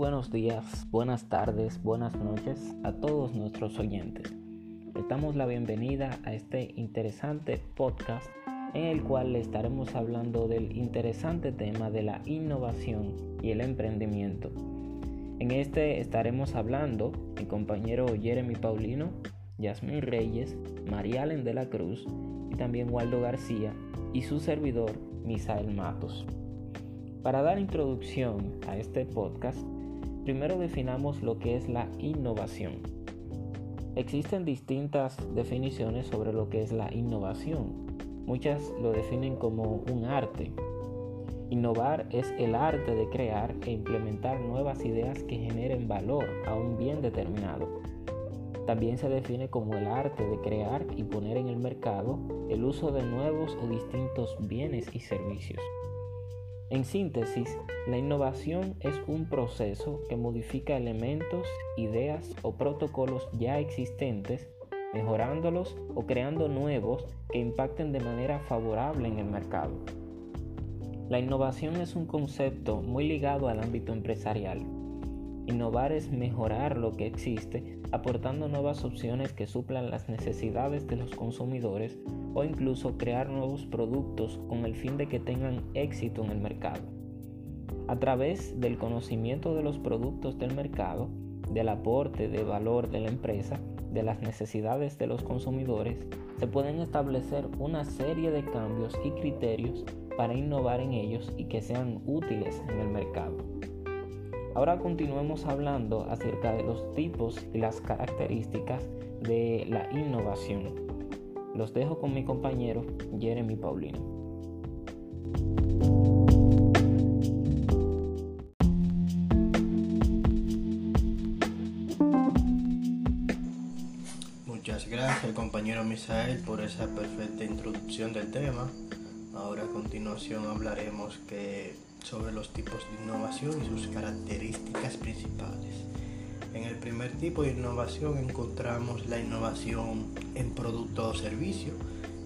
buenos días, buenas tardes, buenas noches a todos nuestros oyentes. Les damos la bienvenida a este interesante podcast en el cual le estaremos hablando del interesante tema de la innovación y el emprendimiento. En este estaremos hablando mi compañero Jeremy Paulino, Yasmin Reyes, María Allen de la Cruz y también Waldo García y su servidor Misael Matos. Para dar introducción a este podcast, primero definamos lo que es la innovación. Existen distintas definiciones sobre lo que es la innovación. Muchas lo definen como un arte. Innovar es el arte de crear e implementar nuevas ideas que generen valor a un bien determinado. También se define como el arte de crear y poner en el mercado el uso de nuevos o distintos bienes y servicios. En síntesis, la innovación es un proceso que modifica elementos, ideas o protocolos ya existentes, mejorándolos o creando nuevos que impacten de manera favorable en el mercado. La innovación es un concepto muy ligado al ámbito empresarial. Innovar es mejorar lo que existe aportando nuevas opciones que suplan las necesidades de los consumidores o incluso crear nuevos productos con el fin de que tengan éxito en el mercado. A través del conocimiento de los productos del mercado, del aporte de valor de la empresa, de las necesidades de los consumidores, se pueden establecer una serie de cambios y criterios para innovar en ellos y que sean útiles en el mercado. Ahora continuemos hablando acerca de los tipos y las características de la innovación. Los dejo con mi compañero Jeremy Paulino. Muchas gracias compañero Misael por esa perfecta introducción del tema. Ahora a continuación hablaremos que sobre los tipos de innovación y sus características principales. En el primer tipo de innovación encontramos la innovación en producto o servicio,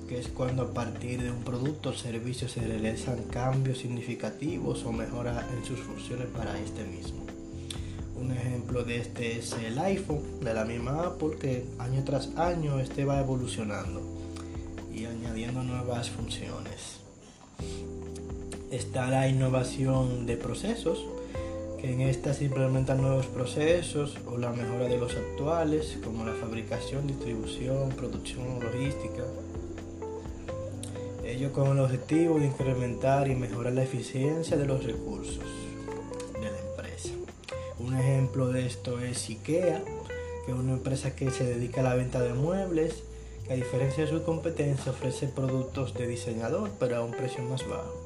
que es cuando a partir de un producto o servicio se realizan cambios significativos o mejoras en sus funciones para este mismo. Un ejemplo de este es el iPhone de la misma Apple que año tras año este va evolucionando y añadiendo nuevas funciones está la innovación de procesos, que en esta se implementan nuevos procesos o la mejora de los actuales, como la fabricación, distribución, producción, logística. Ello con el objetivo de incrementar y mejorar la eficiencia de los recursos de la empresa. Un ejemplo de esto es IKEA, que es una empresa que se dedica a la venta de muebles, que a diferencia de su competencia ofrece productos de diseñador, pero a un precio más bajo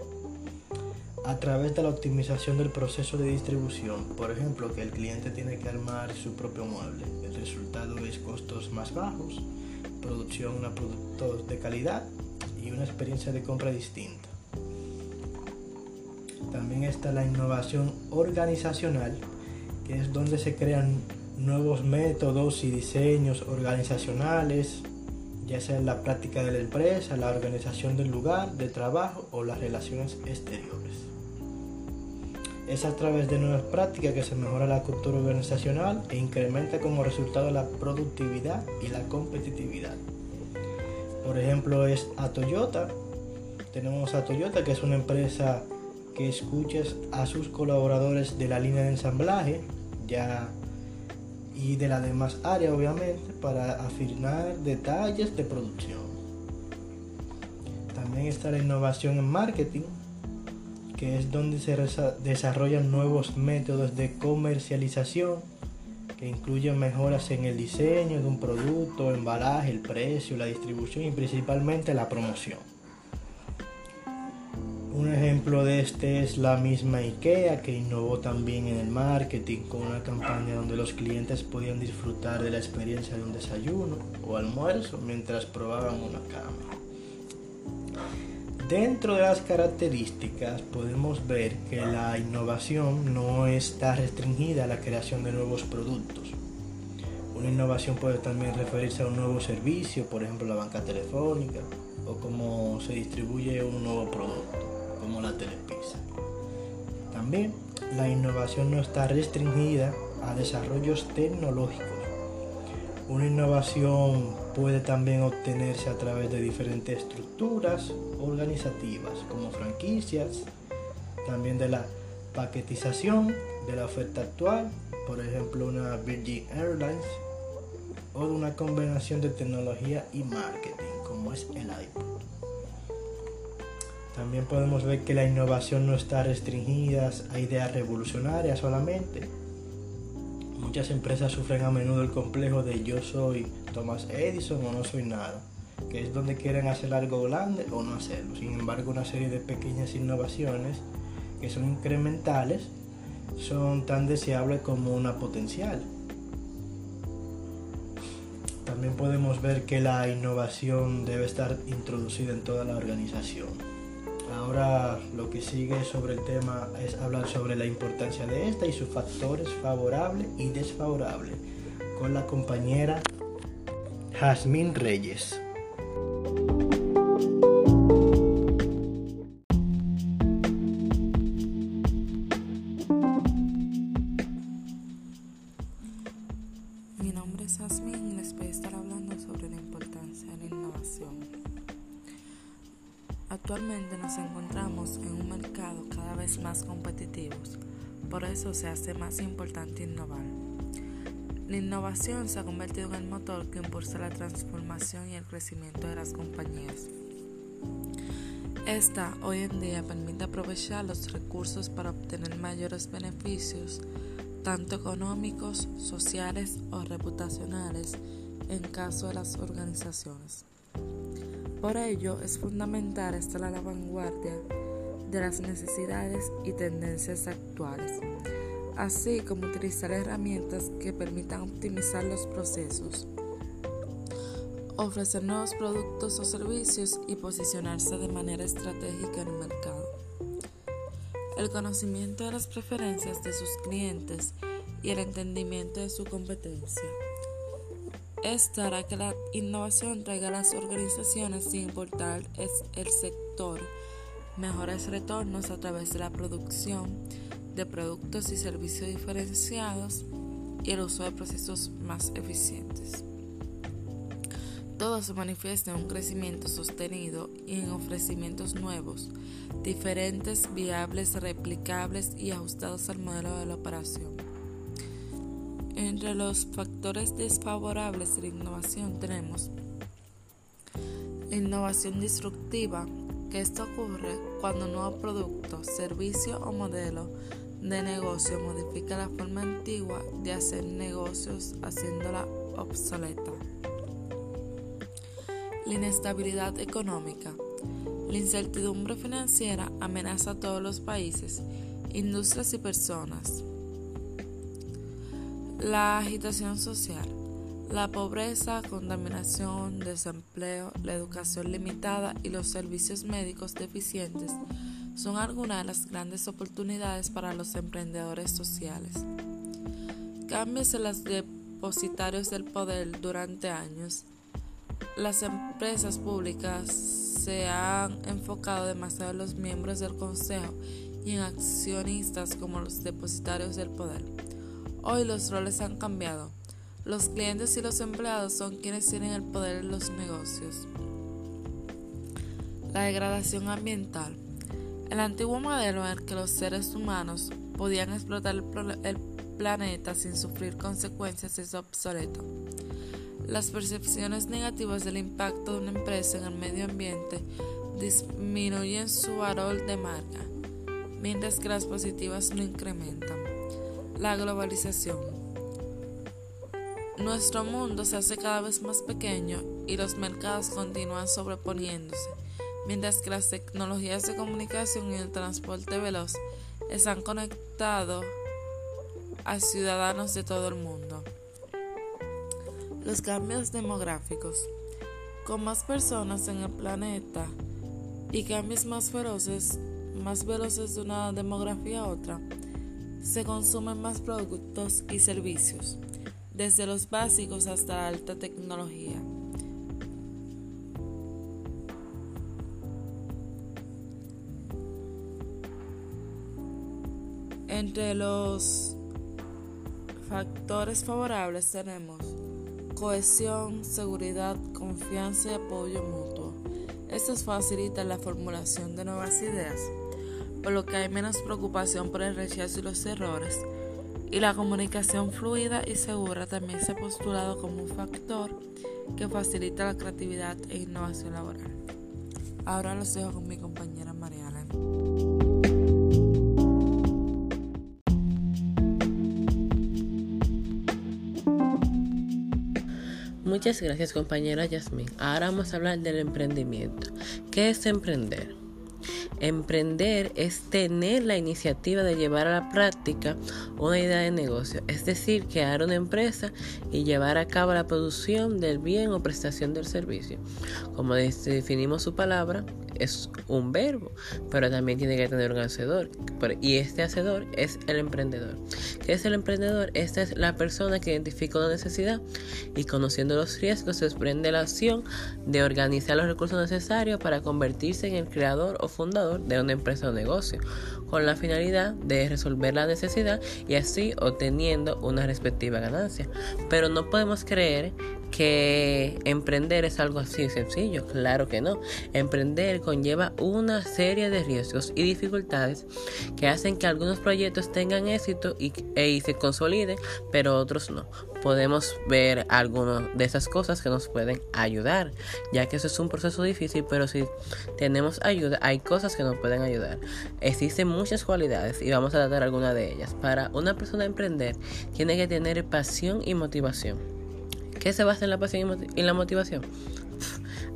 a través de la optimización del proceso de distribución. Por ejemplo, que el cliente tiene que armar su propio mueble. El resultado es costos más bajos, producción a productos de calidad y una experiencia de compra distinta. También está la innovación organizacional, que es donde se crean nuevos métodos y diseños organizacionales, ya sea en la práctica de la empresa, la organización del lugar de trabajo o las relaciones exteriores. Es a través de nuevas prácticas que se mejora la cultura organizacional e incrementa como resultado la productividad y la competitividad. Por ejemplo, es a Toyota. Tenemos a Toyota, que es una empresa que escucha a sus colaboradores de la línea de ensamblaje ya y de las demás áreas, obviamente, para afinar detalles de producción. También está la innovación en marketing, que es donde se desarrollan nuevos métodos de comercialización que incluyen mejoras en el diseño de un producto, embalaje, el precio, la distribución y principalmente la promoción. Un ejemplo de este es la misma IKEA que innovó también en el marketing con una campaña donde los clientes podían disfrutar de la experiencia de un desayuno o almuerzo mientras probaban una cama. Dentro de las características podemos ver que la innovación no está restringida a la creación de nuevos productos. Una innovación puede también referirse a un nuevo servicio, por ejemplo la banca telefónica, o cómo se distribuye un nuevo producto, como la telepizza. También la innovación no está restringida a desarrollos tecnológicos. Una innovación puede también obtenerse a través de diferentes estructuras organizativas como franquicias, también de la paquetización de la oferta actual, por ejemplo una Virgin Airlines, o de una combinación de tecnología y marketing como es el iPod. También podemos ver que la innovación no está restringida a ideas revolucionarias solamente. Muchas empresas sufren a menudo el complejo de yo soy Thomas Edison o no soy nada, que es donde quieren hacer algo grande o no hacerlo. Sin embargo, una serie de pequeñas innovaciones que son incrementales son tan deseables como una potencial. También podemos ver que la innovación debe estar introducida en toda la organización. Ahora lo que sigue sobre el tema es hablar sobre la importancia de esta y sus factores favorables y desfavorables con la compañera Jazmín Reyes. Actualmente nos encontramos en un mercado cada vez más competitivo, por eso se hace más importante innovar. La innovación se ha convertido en el motor que impulsa la transformación y el crecimiento de las compañías. Esta hoy en día permite aprovechar los recursos para obtener mayores beneficios, tanto económicos, sociales o reputacionales, en caso de las organizaciones. Por ello, es fundamental estar a la vanguardia de las necesidades y tendencias actuales, así como utilizar herramientas que permitan optimizar los procesos, ofrecer nuevos productos o servicios y posicionarse de manera estratégica en el mercado. El conocimiento de las preferencias de sus clientes y el entendimiento de su competencia. Esto hará que la innovación traiga a las organizaciones, sin importar el sector, mejores retornos a través de la producción de productos y servicios diferenciados y el uso de procesos más eficientes. Todo se manifiesta en un crecimiento sostenido y en ofrecimientos nuevos, diferentes, viables, replicables y ajustados al modelo de la operación. Entre los factores desfavorables de la innovación tenemos la innovación disruptiva, que esto ocurre cuando un nuevo producto, servicio o modelo de negocio modifica la forma antigua de hacer negocios haciéndola obsoleta. La inestabilidad económica. La incertidumbre financiera amenaza a todos los países, industrias y personas. La agitación social, la pobreza, contaminación, desempleo, la educación limitada y los servicios médicos deficientes son algunas de las grandes oportunidades para los emprendedores sociales. Cambios en los depositarios del poder durante años. Las empresas públicas se han enfocado demasiado en los miembros del consejo y en accionistas como los depositarios del poder Hoy los roles han cambiado. Los clientes y los empleados son quienes tienen el poder en los negocios. La degradación ambiental. El antiguo modelo en el que los seres humanos podían explotar el, planeta sin sufrir consecuencias es obsoleto. Las percepciones negativas del impacto de una empresa en el medio ambiente disminuyen su valor de marca, mientras que las positivas lo incrementan. La globalización. Nuestro mundo se hace cada vez más pequeño y los mercados continúan sobreponiéndose, mientras que las tecnologías de comunicación y el transporte veloz están conectados a ciudadanos de todo el mundo. Los cambios demográficos. Con más personas en el planeta y cambios más feroces, más veloces de una demografía a otra, se consumen más productos y servicios, desde los básicos hasta la alta tecnología. Entre los factores favorables tenemos cohesión, seguridad, confianza y apoyo mutuo. Esto facilita la formulación de nuevas ideas, por lo que hay menos preocupación por el rechazo y los errores. Y la comunicación fluida y segura también se ha postulado como un factor que facilita la creatividad e innovación laboral. Ahora los dejo con mi compañera Mariana. Muchas gracias compañera Yasmin. Ahora vamos a hablar del emprendimiento. ¿Qué es emprender? Emprender es tener la iniciativa de llevar a la práctica una idea de negocio, es decir, crear una empresa y llevar a cabo la producción del bien o prestación del servicio. Como definimos su palabra, es un verbo, pero también tiene que tener un hacedor. Y este hacedor es el emprendedor. ¿Qué es el emprendedor? Esta es la persona que identifica una necesidad y conociendo los riesgos se desprende la acción de organizar los recursos necesarios para convertirse en el creador o fundador de una empresa o negocio, con la finalidad de resolver la necesidad y así obteniendo una respectiva ganancia. Pero no podemos creer que emprender es algo así sencillo. Claro que no. Emprender conlleva una serie de riesgos y dificultades que hacen que algunos proyectos tengan éxito y, e, se consoliden, pero otros no. Podemos ver algunas de esas cosas que nos pueden ayudar, ya que eso es un proceso difícil, pero si tenemos ayuda, hay cosas que nos pueden ayudar. Existen muchas cualidades y vamos a tratar algunas de ellas. Para una persona emprender, tiene que tener pasión y motivación. ¿Qué se basa en la pasión y la motivación?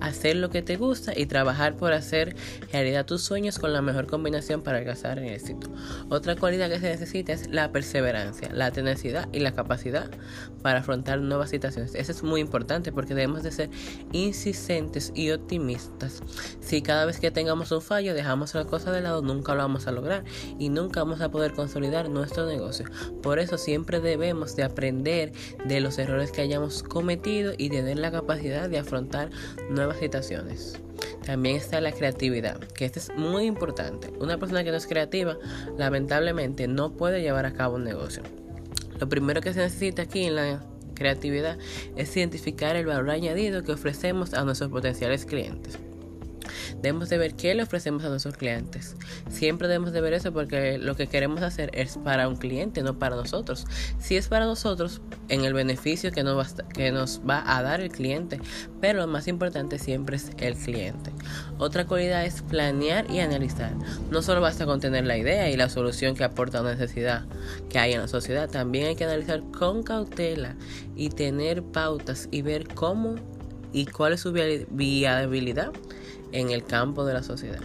Hacer lo que te gusta y trabajar por hacer realidad tus sueños con la mejor combinación para alcanzar el éxito. Otra cualidad que se necesita es la perseverancia, la tenacidad y la capacidad para afrontar nuevas situaciones. Eso es muy importante porque debemos de ser insistentes y optimistas. Si cada vez que tengamos un fallo dejamos la cosa de lado, nunca lo vamos a lograr y nunca vamos a poder consolidar nuestro negocio. Por eso siempre debemos de aprender de los errores que hayamos cometido y tener la capacidad de afrontar nuevas situaciones. También está la creatividad, que esto es muy importante. Una persona que no es creativa, lamentablemente, no puede llevar a cabo un negocio. Lo primero que se necesita aquí en la creatividad es identificar el valor añadido que ofrecemos a nuestros potenciales clientes. Debemos de ver qué le ofrecemos a nuestros clientes. Siempre debemos de ver eso porque lo que queremos hacer es para un cliente, no para nosotros. Si es para nosotros, en el beneficio que nos, va, que nos va a dar el cliente, pero lo más importante siempre es el cliente. Otra cualidad es planear y analizar. No solo basta con tener la idea y la solución que aporta una necesidad que hay en la sociedad, también hay que analizar con cautela y tener pautas y ver cómo y cuál es su viabilidad en el campo de la sociedad.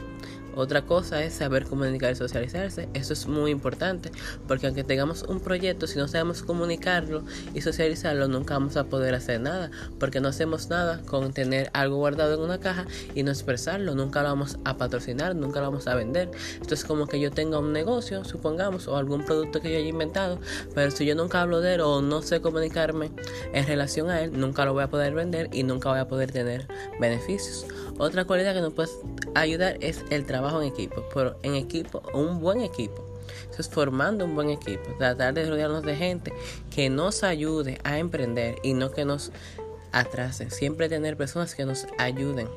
Otra cosa es saber comunicar y socializarse. Eso es muy importante porque aunque tengamos un proyecto, si no sabemos comunicarlo y socializarlo, nunca vamos a poder hacer nada porque no hacemos nada con tener algo guardado en una caja y no expresarlo. Nunca lo vamos a patrocinar, nunca lo vamos a vender. Esto es como que yo tenga un negocio, supongamos, o algún producto que yo haya inventado, pero si yo nunca hablo de él o no sé comunicarme en relación a él, nunca lo voy a poder vender y nunca voy a poder tener beneficios. Otra cualidad que nos puede ayudar es el trabajo en equipo, pero en equipo, un buen equipo. Eso es formando un buen equipo, tratar de rodearnos de gente que nos ayude a emprender y no que nos atrasen. Siempre tener personas que nos ayuden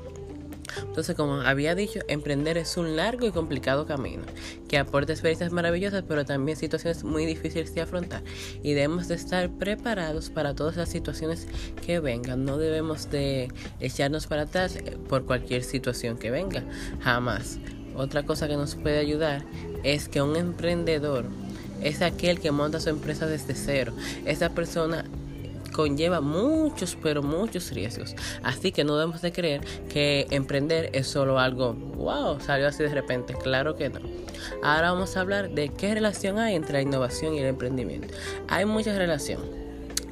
entonces, como había dicho, emprender es un largo y complicado camino que aporta experiencias maravillosas, pero también situaciones muy difíciles de afrontar. Y debemos de estar preparados para todas las situaciones que vengan. No debemos de echarnos para atrás por cualquier situación que venga. Jamás. Otra cosa que nos puede ayudar es que un emprendedor es aquel que monta su empresa desde cero. Esa persona conlleva muchos, pero muchos riesgos. Así que no debemos de creer que emprender es solo algo, wow, salió así de repente. Claro que no. Ahora vamos a hablar de qué relación hay entre la innovación y el emprendimiento. Hay mucha relación.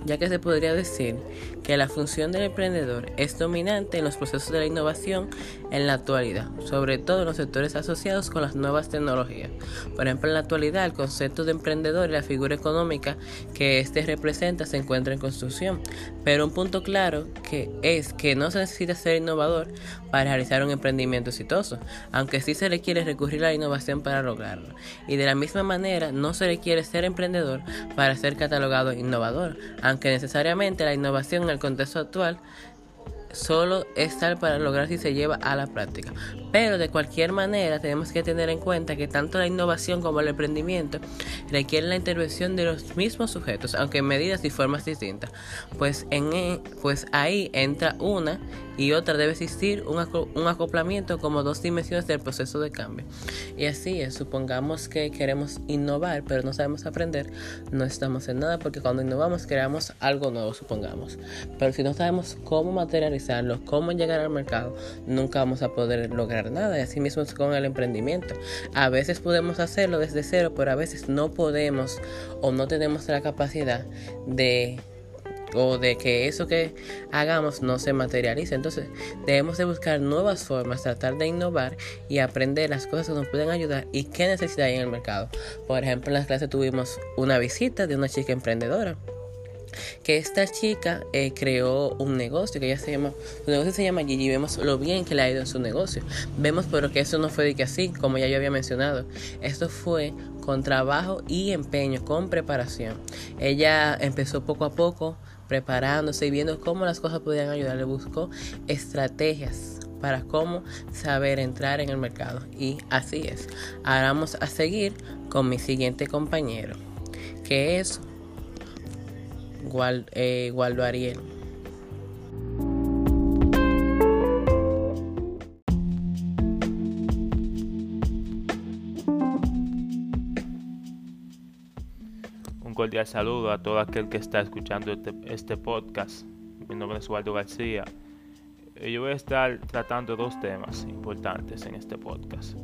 Ya que se podría decir que la función del emprendedor es dominante en los procesos de la innovación en la actualidad, sobre todo en los sectores asociados con las nuevas tecnologías. Por ejemplo, en la actualidad el concepto de emprendedor y la figura económica que éste representa se encuentra en construcción, pero un punto claro que es que no se necesita ser innovador para realizar un emprendimiento exitoso, aunque sí se requiere recurrir a la innovación para lograrlo. Y de la misma manera, no se requiere ser emprendedor para ser catalogado innovador, aunque necesariamente la innovación en el contexto actual solo es tal para lograr si se lleva a la práctica. Pero de cualquier manera tenemos que tener en cuenta que tanto la innovación como el emprendimiento requieren la intervención de los mismos sujetos, aunque en medidas y formas distintas. Pues, e, pues ahí entra una y otra debe existir un, acoplamiento como dos dimensiones del proceso de cambio. Y así es, supongamos que queremos innovar, pero no sabemos aprender, no estamos en nada porque cuando innovamos creamos algo nuevo, supongamos. Pero si no sabemos cómo materializarlo, cómo llegar al mercado, nunca vamos a poder lograr nada. Y así mismo es con el emprendimiento. A veces podemos hacerlo desde cero, pero a veces no podemos o no tenemos la capacidad de o de que eso que hagamos no se materialice. Entonces debemos de buscar nuevas formas, tratar de innovar y aprender las cosas que nos pueden ayudar y qué necesidad hay en el mercado. Por ejemplo, en las clases tuvimos una visita de una chica emprendedora que esta chica eh, creó un negocio que ella se llama, su negocio se llama Gigi, vemos lo bien que le ha ido en su negocio. Vemos pero que eso no fue de que así, como ya yo había mencionado. Esto fue con trabajo y empeño, con preparación. Ella empezó poco a poco preparándose y viendo cómo las cosas podían ayudarle, buscó estrategias para cómo saber entrar en el mercado. Y así es. Ahora vamos a seguir con mi siguiente compañero, que es eh, Waldo Ariel. Cordial saludo a todo aquel que está escuchando este, este podcast. Mi nombre es Waldo García. Yo voy a estar tratando dos temas importantes en este podcast,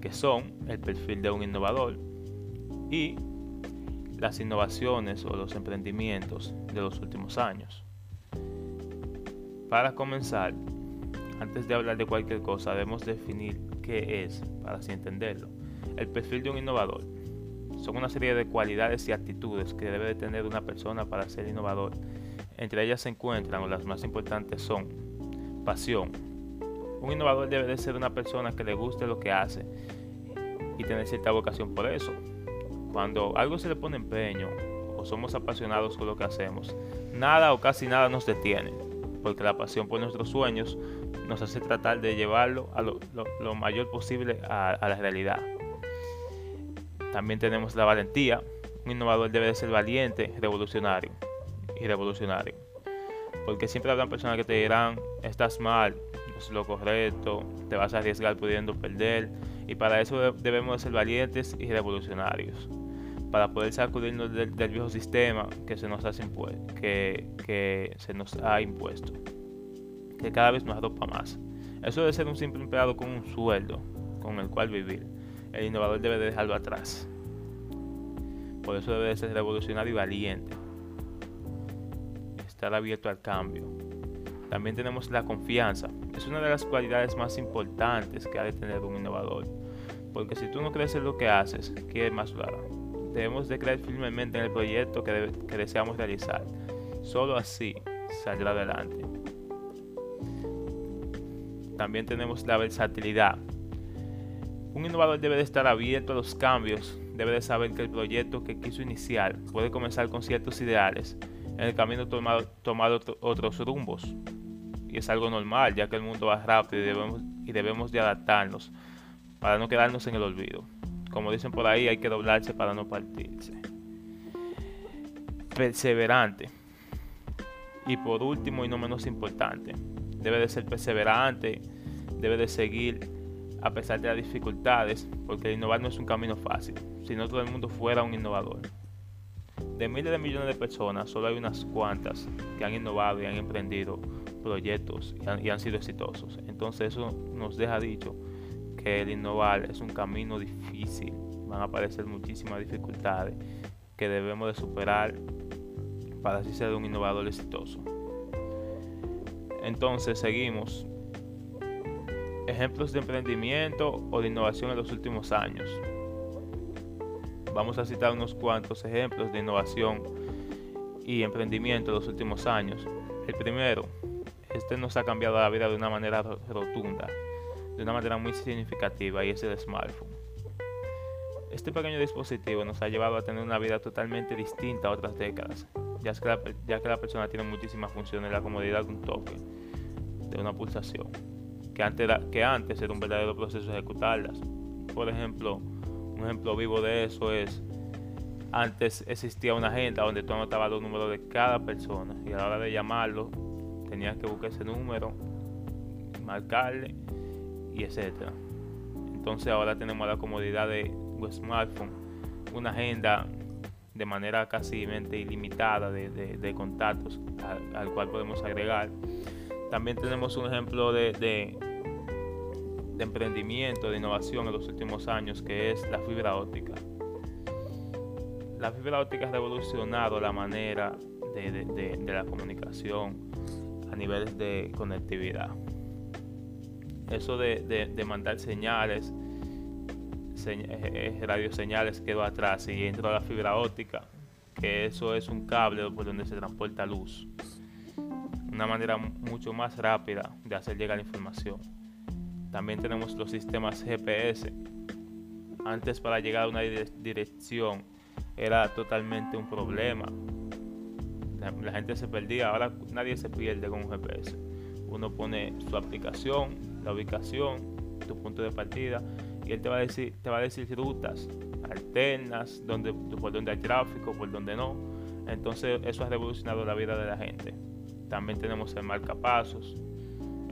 que son el perfil de un innovador y las innovaciones o los emprendimientos de los últimos años. Para comenzar, antes de hablar de cualquier cosa, debemos definir qué es, para así entenderlo. El perfil de un innovador son una serie de cualidades y actitudes que debe de tener una persona para ser innovador. Entre ellas se encuentran, o las más importantes son, pasión. Un innovador debe de ser una persona que le guste lo que hace y tener cierta vocación por eso. Cuando algo se le pone empeño o somos apasionados con lo que hacemos, nada o casi nada nos detiene, porque la pasión por nuestros sueños nos hace tratar de llevarlo a lo, mayor posible a la realidad. También tenemos la valentía. Un innovador debe de ser valiente, revolucionario y revolucionario. Porque siempre habrá personas que te dirán, estás mal, es lo correcto, te vas a arriesgar pudiendo perder. Y para eso debemos de ser valientes y revolucionarios. Para poder sacudirnos del, viejo sistema que se nos, hace que, que se nos ha impuesto. Que cada vez nos arropa más. Eso debe ser un simple empleado con un sueldo con el cual vivir el innovador debe dejarlo atrás. Por eso debe ser revolucionario y valiente. Estar abierto al cambio. También tenemos la confianza. Es una de las cualidades más importantes que ha de tener un innovador. Porque si tú no crees en lo que haces, ¿qué más lo? Debemos de creer firmemente en el proyecto que deseamos realizar. Solo así saldrá adelante. También tenemos la versatilidad. Un innovador debe de estar abierto a los cambios, debe de saber que el proyecto que quiso iniciar puede comenzar con ciertos ideales, en el camino tomar, otros rumbos. Y es algo normal, ya que el mundo va rápido y debemos, y debemos de adaptarnos para no quedarnos en el olvido. Como dicen por ahí, hay que doblarse para no partirse. Perseverante. Y por último y no menos importante, debe de ser perseverante, debe de seguir a pesar de las dificultades, porque innovar no es un camino fácil, si no todo el mundo fuera un innovador. De miles de millones de personas, solo hay unas cuantas que han innovado y han emprendido proyectos y han, sido exitosos. Entonces eso nos deja dicho que el innovar es un camino difícil, van a aparecer muchísimas dificultades que debemos de superar para así ser un innovador exitoso. Entonces seguimos. Ejemplos de emprendimiento o de innovación en los últimos años. Vamos a citar unos cuantos ejemplos de innovación y emprendimiento en los últimos años. El primero, este nos ha cambiado la vida de una manera rotunda, de una manera muy significativa, y es el smartphone. Este pequeño dispositivo nos ha llevado a tener una vida totalmente distinta a otras décadas, ya que la, ya que la persona tiene muchísimas funciones, la comodidad de un toque, de una pulsación, que antes, que antes era un verdadero proceso ejecutarlas. Por ejemplo, un ejemplo vivo de eso es antes existía una agenda donde tú anotabas los números de cada persona y a la hora de llamarlo tenías que buscar ese número, marcarle y etcétera. Entonces ahora tenemos la comodidad de un smartphone, una agenda de manera casi ilimitada de, contactos al, cual podemos agregar. También tenemos un ejemplo de, de, emprendimiento, de innovación en los últimos años, que es la fibra óptica la fibra óptica ha revolucionado la manera de, la comunicación a niveles de conectividad. Eso de, mandar señales, eh, radioseñales quedó atrás y entró la fibra óptica, que eso es un cable por donde se transporta luz. Una manera mucho más rápida de hacer llegar la información. También tenemos los sistemas GPS. Antes para llegar a una dirección era totalmente un problema. La, gente se perdía, ahora nadie se pierde con un GPS. Uno pone su aplicación, la ubicación, tu punto de partida y él te va a decir, te va a decir rutas alternas, donde, por donde hay tráfico, por donde no. Entonces eso ha revolucionado la vida de la gente. También tenemos el marcapasos.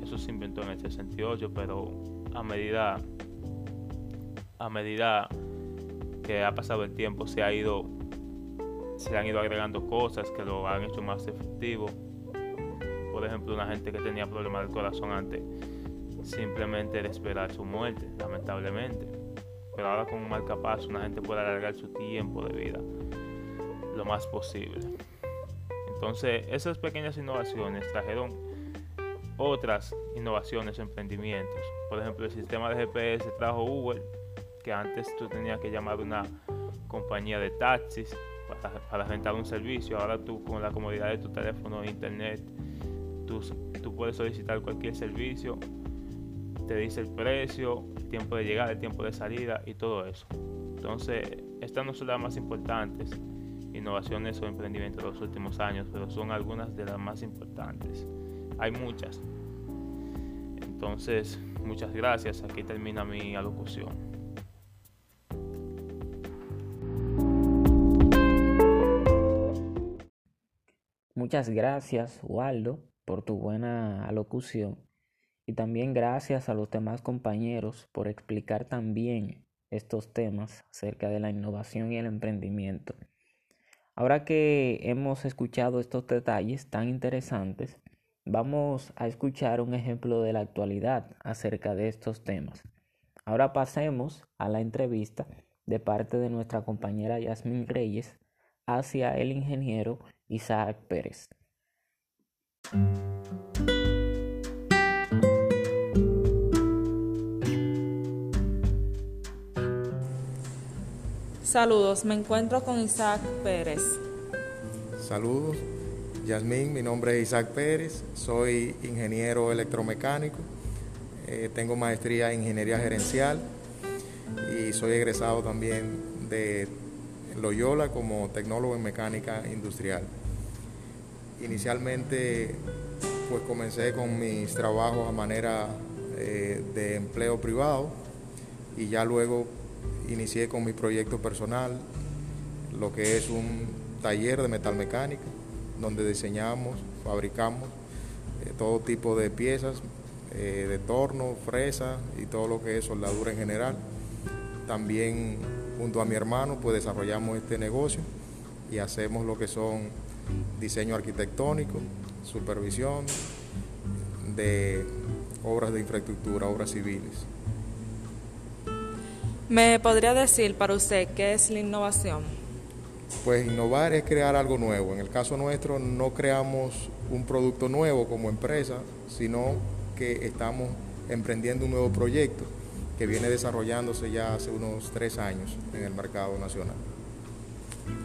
Eso se inventó en el 68, pero a medida a medida que ha pasado el tiempo se ha ido se han ido agregando cosas que lo han hecho más efectivo. Por ejemplo una gente que tenía problemas del corazón antes simplemente de esperar su muerte lamentablemente. Pero ahora con un marcapaso una gente puede alargar su tiempo de vida lo más posible. Entonces esas pequeñas innovaciones trajeron otras innovaciones emprendimientos por ejemplo el sistema de GPS trajo Google que antes tú tenías que llamar a una compañía de taxis para, para, rentar un servicio. Ahora tú con la comodidad de tu teléfono e internet, tú, tú puedes solicitar cualquier servicio, te dice el precio, el tiempo de llegada, el tiempo de salida y todo eso. Entonces, estas no son las más importantes innovaciones o emprendimientos de los últimos años, pero son algunas de las más importantes. Hay muchas. Entonces, muchas gracias. Aquí termina mi alocución. Muchas gracias, Waldo, por tu buena alocución. Y también gracias a los demás compañeros por explicar también estos temas acerca de la innovación y el emprendimiento. Ahora que hemos escuchado estos detalles tan interesantes, vamos a escuchar un ejemplo de la actualidad acerca de estos temas. Ahora pasemos a la entrevista de parte de nuestra compañera Yasmin Reyes hacia el ingeniero Isaac Pérez. Saludos, me encuentro con Isaac Pérez. Saludos, Yasmín, mi nombre es Isaac Pérez, soy ingeniero electromecánico, eh, tengo maestría en ingeniería gerencial y soy egresado también de Loyola como tecnólogo en mecánica industrial. Inicialmente pues comencé con mis trabajos a manera eh, de empleo privado y ya luego inicié con mi proyecto personal, lo que es un taller de metalmecánica, donde diseñamos, fabricamos eh, todo tipo de piezas, eh, de torno, fresa y todo lo que es soldadura en general. También junto a mi hermano pues desarrollamos este negocio y hacemos lo que son diseño arquitectónico, supervisión de obras de infraestructura, obras civiles. ¿Me podría decir para usted qué es la innovación? Pues innovar es crear algo nuevo. En el caso nuestro no creamos un producto nuevo como empresa, sino que estamos emprendiendo un nuevo proyecto que viene desarrollándose ya hace unos tres años en el mercado nacional.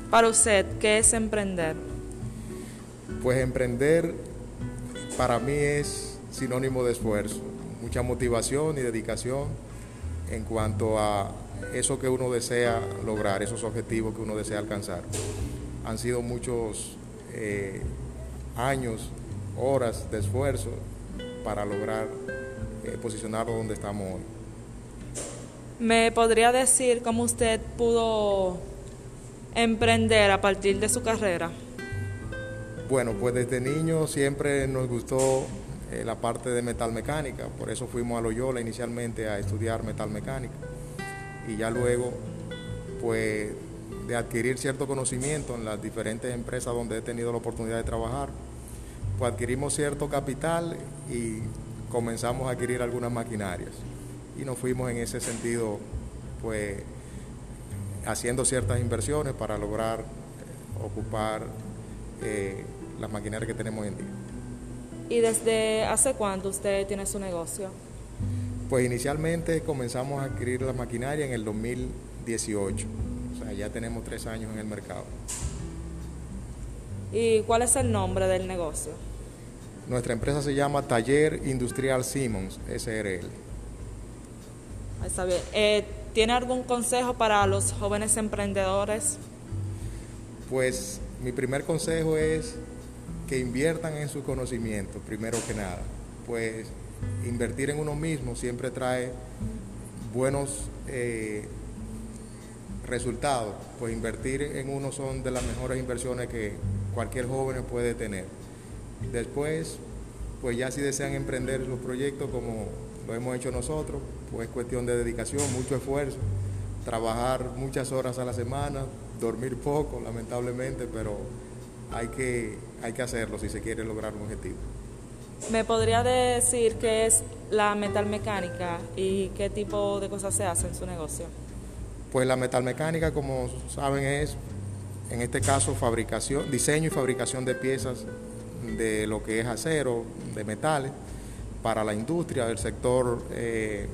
Para usted, ¿qué es emprender? Pues emprender para mí es sinónimo de esfuerzo, mucha motivación y dedicación en cuanto a eso que uno desea lograr, esos objetivos que uno desea alcanzar. Han sido muchos eh, años, horas de esfuerzo para lograr eh, posicionarlo donde estamos hoy. ¿Me podría decir cómo usted pudo emprender a partir de su carrera? Bueno, pues desde niño siempre nos gustó eh, la parte de metalmecánica, por eso fuimos a Loyola inicialmente a estudiar metalmecánica y ya luego pues de adquirir cierto conocimiento en las diferentes empresas donde he tenido la oportunidad de trabajar, pues adquirimos cierto capital y comenzamos a adquirir algunas maquinarias y nos fuimos en ese sentido pues haciendo ciertas inversiones para lograr eh, ocupar eh, las maquinarias que tenemos hoy en día. ¿Y desde hace cuánto usted tiene su negocio? Pues inicialmente comenzamos a adquirir la maquinaria en el 2018, o sea, ya tenemos tres años en el mercado. ¿Y cuál es el nombre del negocio? Nuestra empresa se llama Taller Industrial Simmons, SRL. Está bien. Eh, ¿Tiene algún consejo para los jóvenes emprendedores? Pues mi primer consejo es que inviertan en su conocimiento, primero que nada. Pues invertir en uno mismo siempre trae buenos eh, resultados. Pues invertir en uno son de las mejores inversiones que cualquier joven puede tener. Después, pues ya si desean emprender los proyectos como lo hemos hecho nosotros, pues es cuestión de dedicación, mucho esfuerzo, trabajar muchas horas a la semana, dormir poco, lamentablemente, pero hay que, hay que hacerlo si se quiere lograr un objetivo. ¿Me podría decir qué es la metalmecánica y qué tipo de cosas se hace en su negocio? Pues la metalmecánica, como saben, es en este caso fabricación, diseño y fabricación de piezas de lo que es acero, de metales, para la industria, del sector eh,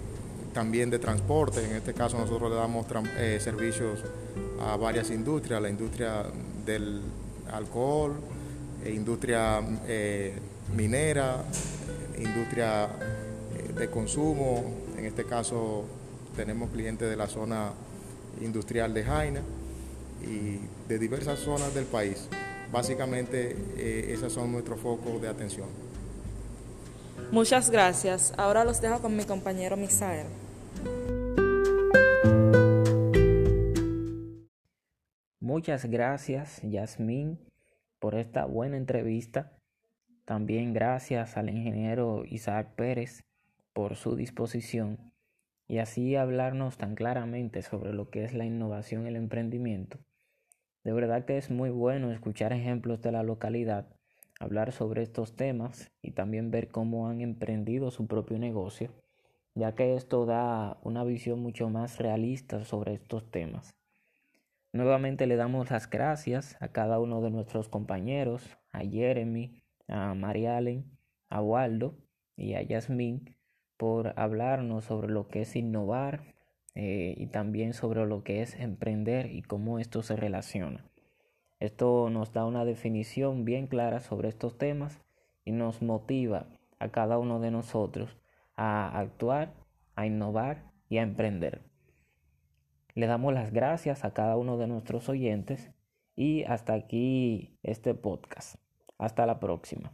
también de transporte. En este caso nosotros le damos eh, servicios a varias industrias, la industria del alcohol, eh, industria minera, industria de consumo. En este caso tenemos clientes de la zona industrial de Jaina y de diversas zonas del país. Básicamente esos son nuestros focos de atención. Muchas gracias. Ahora los dejo con mi compañero Misael. Muchas gracias, Yasmín, por esta buena entrevista. También gracias al ingeniero Isaac Pérez por su disposición y así hablarnos tan claramente sobre lo que es la innovación y el emprendimiento. De verdad que es muy bueno escuchar ejemplos de la localidad hablar sobre estos temas y también ver cómo han emprendido su propio negocio, ya que esto da una visión mucho más realista sobre estos temas. Nuevamente le damos las gracias a cada uno de nuestros compañeros, a Jeremy, a Marialen, a Waldo y a Yasmín por hablarnos sobre lo que es innovar eh, y también sobre lo que es emprender y cómo esto se relaciona. Esto nos da una definición bien clara sobre estos temas y nos motiva a cada uno de nosotros a actuar, a innovar y a emprender. Le damos las gracias a cada uno de nuestros oyentes y hasta aquí este podcast. Hasta la próxima.